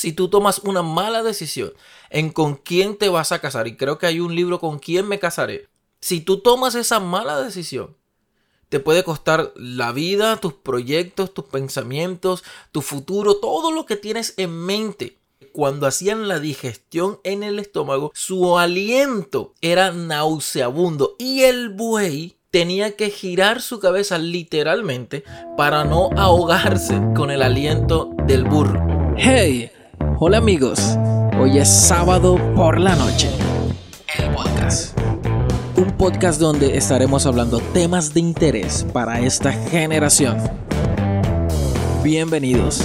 Si tú tomas una mala decisión en con quién te vas a casar, y creo que hay un libro con quién me casaré, si tú tomas esa mala decisión, te puede costar la vida, tus proyectos, tus pensamientos, tu futuro, todo lo que tienes en mente. Cuando hacían la digestión en el estómago, su aliento era nauseabundo y el buey tenía que girar su cabeza literalmente para no ahogarse con el aliento del burro. Hey, hola amigos, hoy es sábado por la noche. El podcast un podcast donde estaremos hablando temas de interés para esta generación. Bienvenidos.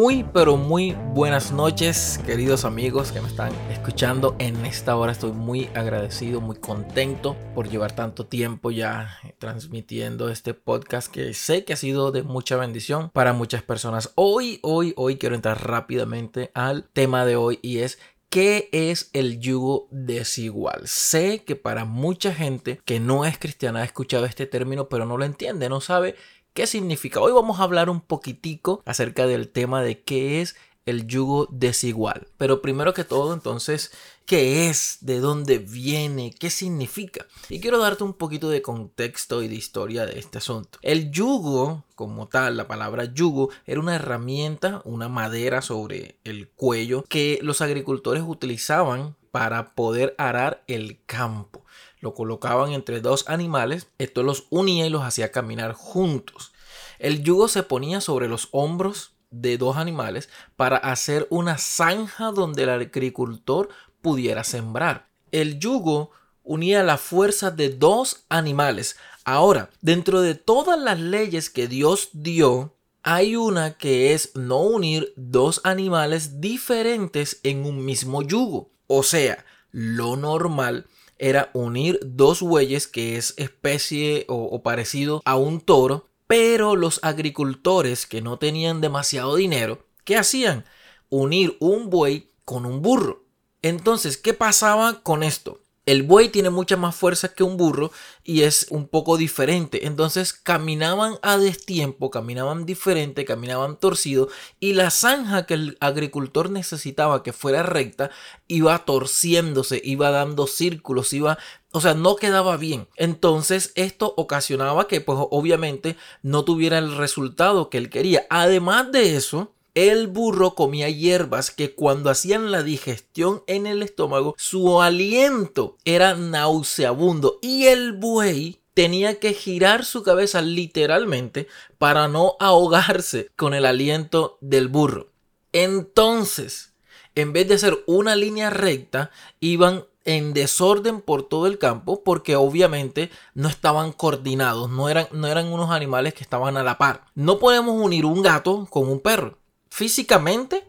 Muy pero muy buenas noches queridos amigos que me están escuchando en esta hora. Estoy muy agradecido, muy contento por llevar tanto tiempo ya transmitiendo este podcast que sé que ha sido de mucha bendición para muchas personas. Hoy, hoy, hoy quiero entrar rápidamente al tema de hoy y es ¿Qué es el yugo desigual? Sé que para mucha gente que no es cristiana ha escuchado este término, pero no lo entiende, no sabe qué significa. Hoy vamos a hablar un poquitico acerca del tema de qué es el yugo desigual. Pero primero que todo, entonces, ¿qué es? ¿De dónde viene? ¿Qué significa? Y quiero darte un poquito de contexto y de historia de este asunto. El yugo, como tal, la palabra yugo, era una herramienta, una madera sobre el cuello que los agricultores utilizaban para poder arar el campo. Lo colocaban entre dos animales, esto los unía y los hacía caminar juntos. El yugo se ponía sobre los hombros de dos animales para hacer una zanja donde el agricultor pudiera sembrar. El yugo unía la fuerza de dos animales. Ahora, dentro de todas las leyes que Dios dio, hay una que es no unir dos animales diferentes en un mismo yugo. O sea, lo normal era unir dos bueyes que es especie o, parecido a un toro pero los agricultores que no tenían demasiado dinero, ¿qué hacían? Unir un buey con un burro. Entonces, ¿qué pasaba con esto? El buey tiene mucha más fuerza que un burro y es un poco diferente. Entonces caminaban a destiempo, caminaban diferente, caminaban torcido y la zanja que el agricultor necesitaba que fuera recta iba torciéndose, iba dando círculos, iba o sea, no quedaba bien. Entonces, esto ocasionaba que, pues, obviamente, no tuviera el resultado que él quería. Además de eso, el burro comía hierbas que cuando hacían la digestión en el estómago, su aliento era nauseabundo y el buey tenía que girar su cabeza literalmente para no ahogarse con el aliento del burro. Entonces, en vez de hacer una línea recta, iban en desorden por todo el campo porque obviamente no estaban coordinados, no eran, no eran unos animales que estaban a la par. No podemos unir un gato con un perro físicamente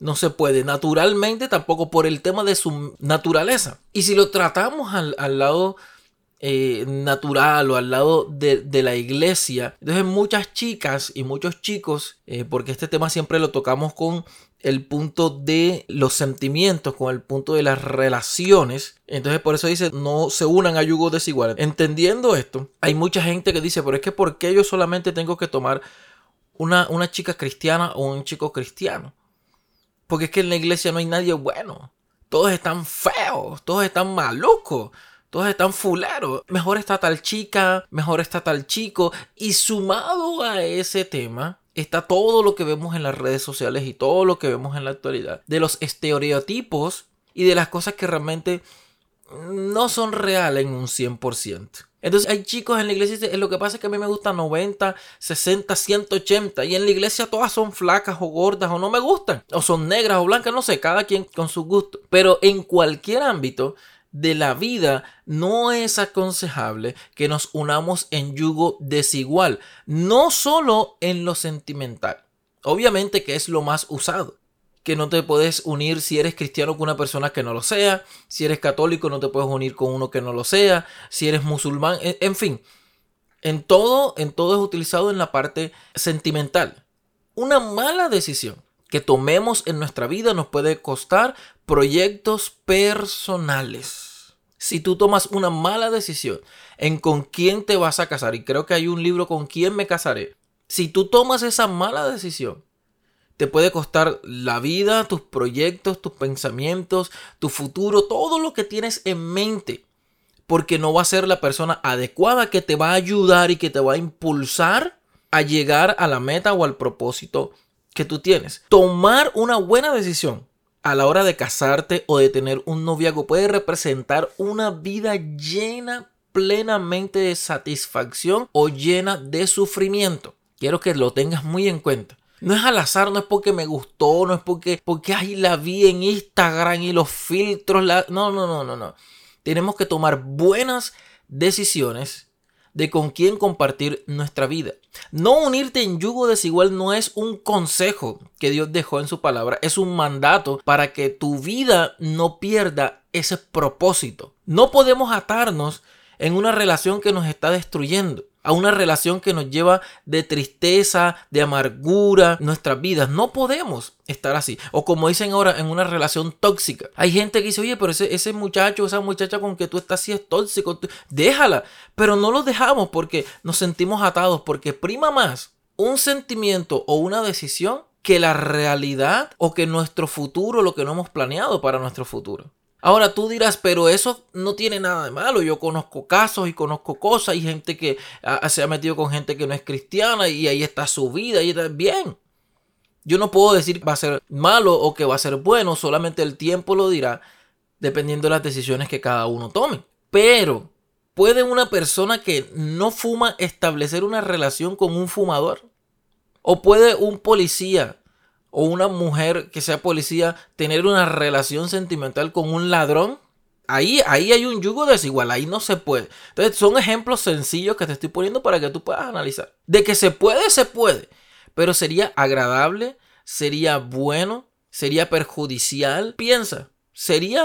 no se puede, naturalmente tampoco por el tema de su naturaleza. Y si lo tratamos al, lado eh, natural o al lado de, la iglesia, entonces muchas chicas y muchos chicos, eh, porque este tema siempre lo tocamos con el punto de los sentimientos, con el punto de las relaciones. Entonces por eso dice, no se unan a yugos desiguales. Entendiendo esto, hay mucha gente que dice, pero es que ¿por qué yo solamente tengo que tomar una, chica cristiana o un chico cristiano. Porque es que en la iglesia no hay nadie bueno. Todos están feos, todos están malucos, todos están fuleros. Mejor está tal chica, mejor está tal chico. Y sumado a ese tema, está todo lo que vemos en las redes sociales y todo lo que vemos en la actualidad. De los estereotipos y de las cosas que realmente no son reales en un 100%. Entonces hay chicos en la iglesia, lo que pasa es que a mí me gusta 90, 60, 180 y en la iglesia todas son flacas o gordas o no me gustan, o son negras o blancas, no sé, cada quien con su gusto. Pero en cualquier ámbito de la vida no es aconsejable que nos unamos en yugo desigual, no solo en lo sentimental. Obviamente que es lo más usado que no te puedes unir si eres cristiano con una persona que no lo sea, si eres católico no te puedes unir con uno que no lo sea, si eres musulmán, en, fin, en todo, en todo es utilizado en la parte sentimental. Una mala decisión que tomemos en nuestra vida nos puede costar proyectos personales. Si tú tomas una mala decisión en con quién te vas a casar, y creo que hay un libro con quién me casaré, Si tú tomas esa mala decisión, te puede costar la vida, tus proyectos, tus pensamientos, tu futuro, todo lo que tienes en mente. Porque no va a ser la persona adecuada que te va a ayudar y que te va a impulsar a llegar a la meta o al propósito que tú tienes. Tomar una buena decisión a la hora de casarte o de tener un noviazgo puede representar una vida llena plenamente de satisfacción o llena de sufrimiento. Quiero que lo tengas muy en cuenta. No es al azar, no es porque me gustó, no es porque, porque la vi en Instagram y los filtros. La... No, no, no, no, no. Tenemos que tomar buenas decisiones de con quién compartir nuestra vida. No unirte en yugo desigual no es un consejo que Dios dejó en su palabra, es un mandato para que tu vida no pierda ese propósito. No podemos atarnos en una relación que nos está destruyendo a una relación que nos lleva de tristeza, de amargura, nuestras vidas. No podemos estar así. O como dicen ahora, en una relación tóxica. Hay gente que dice, oye, pero ese, ese muchacho, esa muchacha con que tú estás así es tóxico. Déjala. Pero no lo dejamos porque nos sentimos atados, porque prima más un sentimiento o una decisión que la realidad o que nuestro futuro, lo que no hemos planeado para nuestro futuro. Ahora tú dirás, pero eso no tiene nada de malo. Yo conozco casos y conozco cosas y gente que se ha metido con gente que no es cristiana y ahí está su vida y está bien. Yo no puedo decir que va a ser malo o que va a ser bueno, solamente el tiempo lo dirá dependiendo de las decisiones que cada uno tome. Pero, ¿puede una persona que no fuma establecer una relación con un fumador? ¿O puede un policía o una mujer que sea policía tener una relación sentimental con un ladrón, ahí, ahí hay un yugo desigual, ahí no se puede. Entonces son ejemplos sencillos que te estoy poniendo para que tú puedas analizar. De que se puede, se puede, pero sería agradable, sería bueno, sería perjudicial. Piensa, ¿sería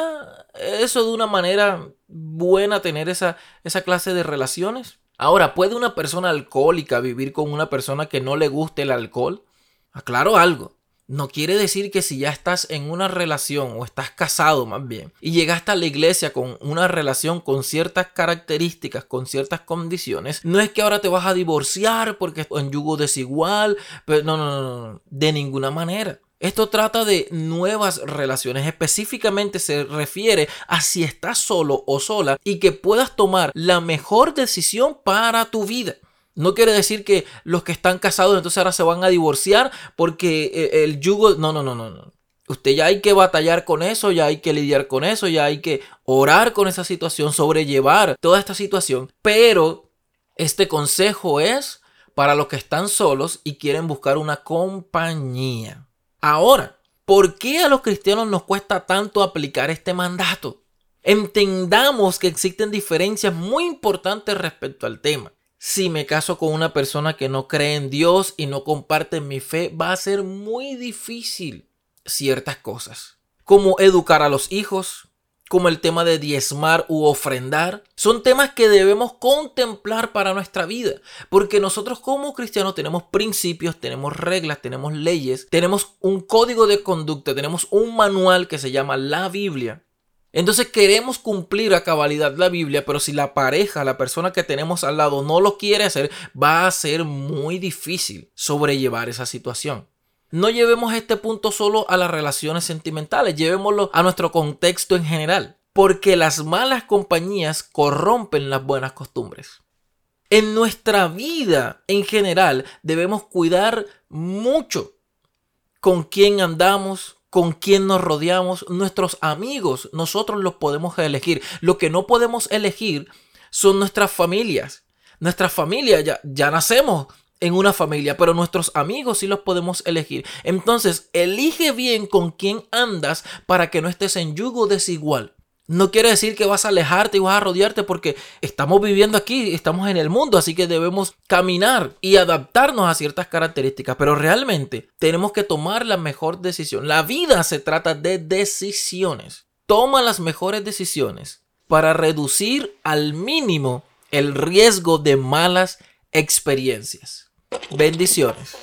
eso de una manera buena tener esa, esa clase de relaciones? Ahora, ¿puede una persona alcohólica vivir con una persona que no le guste el alcohol? Aclaro algo. No quiere decir que si ya estás en una relación o estás casado más bien y llegaste a la iglesia con una relación con ciertas características, con ciertas condiciones, no es que ahora te vas a divorciar porque en yugo desigual, pero no, no, no, no, de ninguna manera. Esto trata de nuevas relaciones, específicamente se refiere a si estás solo o sola y que puedas tomar la mejor decisión para tu vida. No quiere decir que los que están casados entonces ahora se van a divorciar porque eh, el yugo... No, no, no, no, no. Usted ya hay que batallar con eso, ya hay que lidiar con eso, ya hay que orar con esa situación, sobrellevar toda esta situación. Pero este consejo es para los que están solos y quieren buscar una compañía. Ahora, ¿por qué a los cristianos nos cuesta tanto aplicar este mandato? Entendamos que existen diferencias muy importantes respecto al tema si me caso con una persona que no cree en Dios y no comparte mi fe, va a ser muy difícil ciertas cosas. Como educar a los hijos, como el tema de diezmar u ofrendar, son temas que debemos contemplar para nuestra vida, porque nosotros como cristianos tenemos principios, tenemos reglas, tenemos leyes, tenemos un código de conducta, tenemos un manual que se llama la Biblia, entonces queremos cumplir a cabalidad la Biblia, pero si la pareja, la persona que tenemos al lado no lo quiere hacer, va a ser muy difícil sobrellevar esa situación. No llevemos este punto solo a las relaciones sentimentales, llevémoslo a nuestro contexto en general, porque las malas compañías corrompen las buenas costumbres. En nuestra vida en general debemos cuidar mucho con quién andamos, con quién nos rodeamos, nuestros amigos, nosotros los podemos elegir. Lo que no podemos elegir son nuestras familias. Nuestras familias, ya, ya nacemos en una familia, pero nuestros amigos sí los podemos elegir. Entonces, elige bien con quién andas para que no estés en yugo desigual. No quiere decir que vas a alejarte y vas a rodearte porque estamos viviendo aquí, estamos en el mundo, así que debemos caminar y adaptarnos a ciertas características, pero realmente tenemos que tomar la mejor decisión. La vida se trata de decisiones. Toma las mejores decisiones para reducir al mínimo el riesgo de malas experiencias. Bendiciones.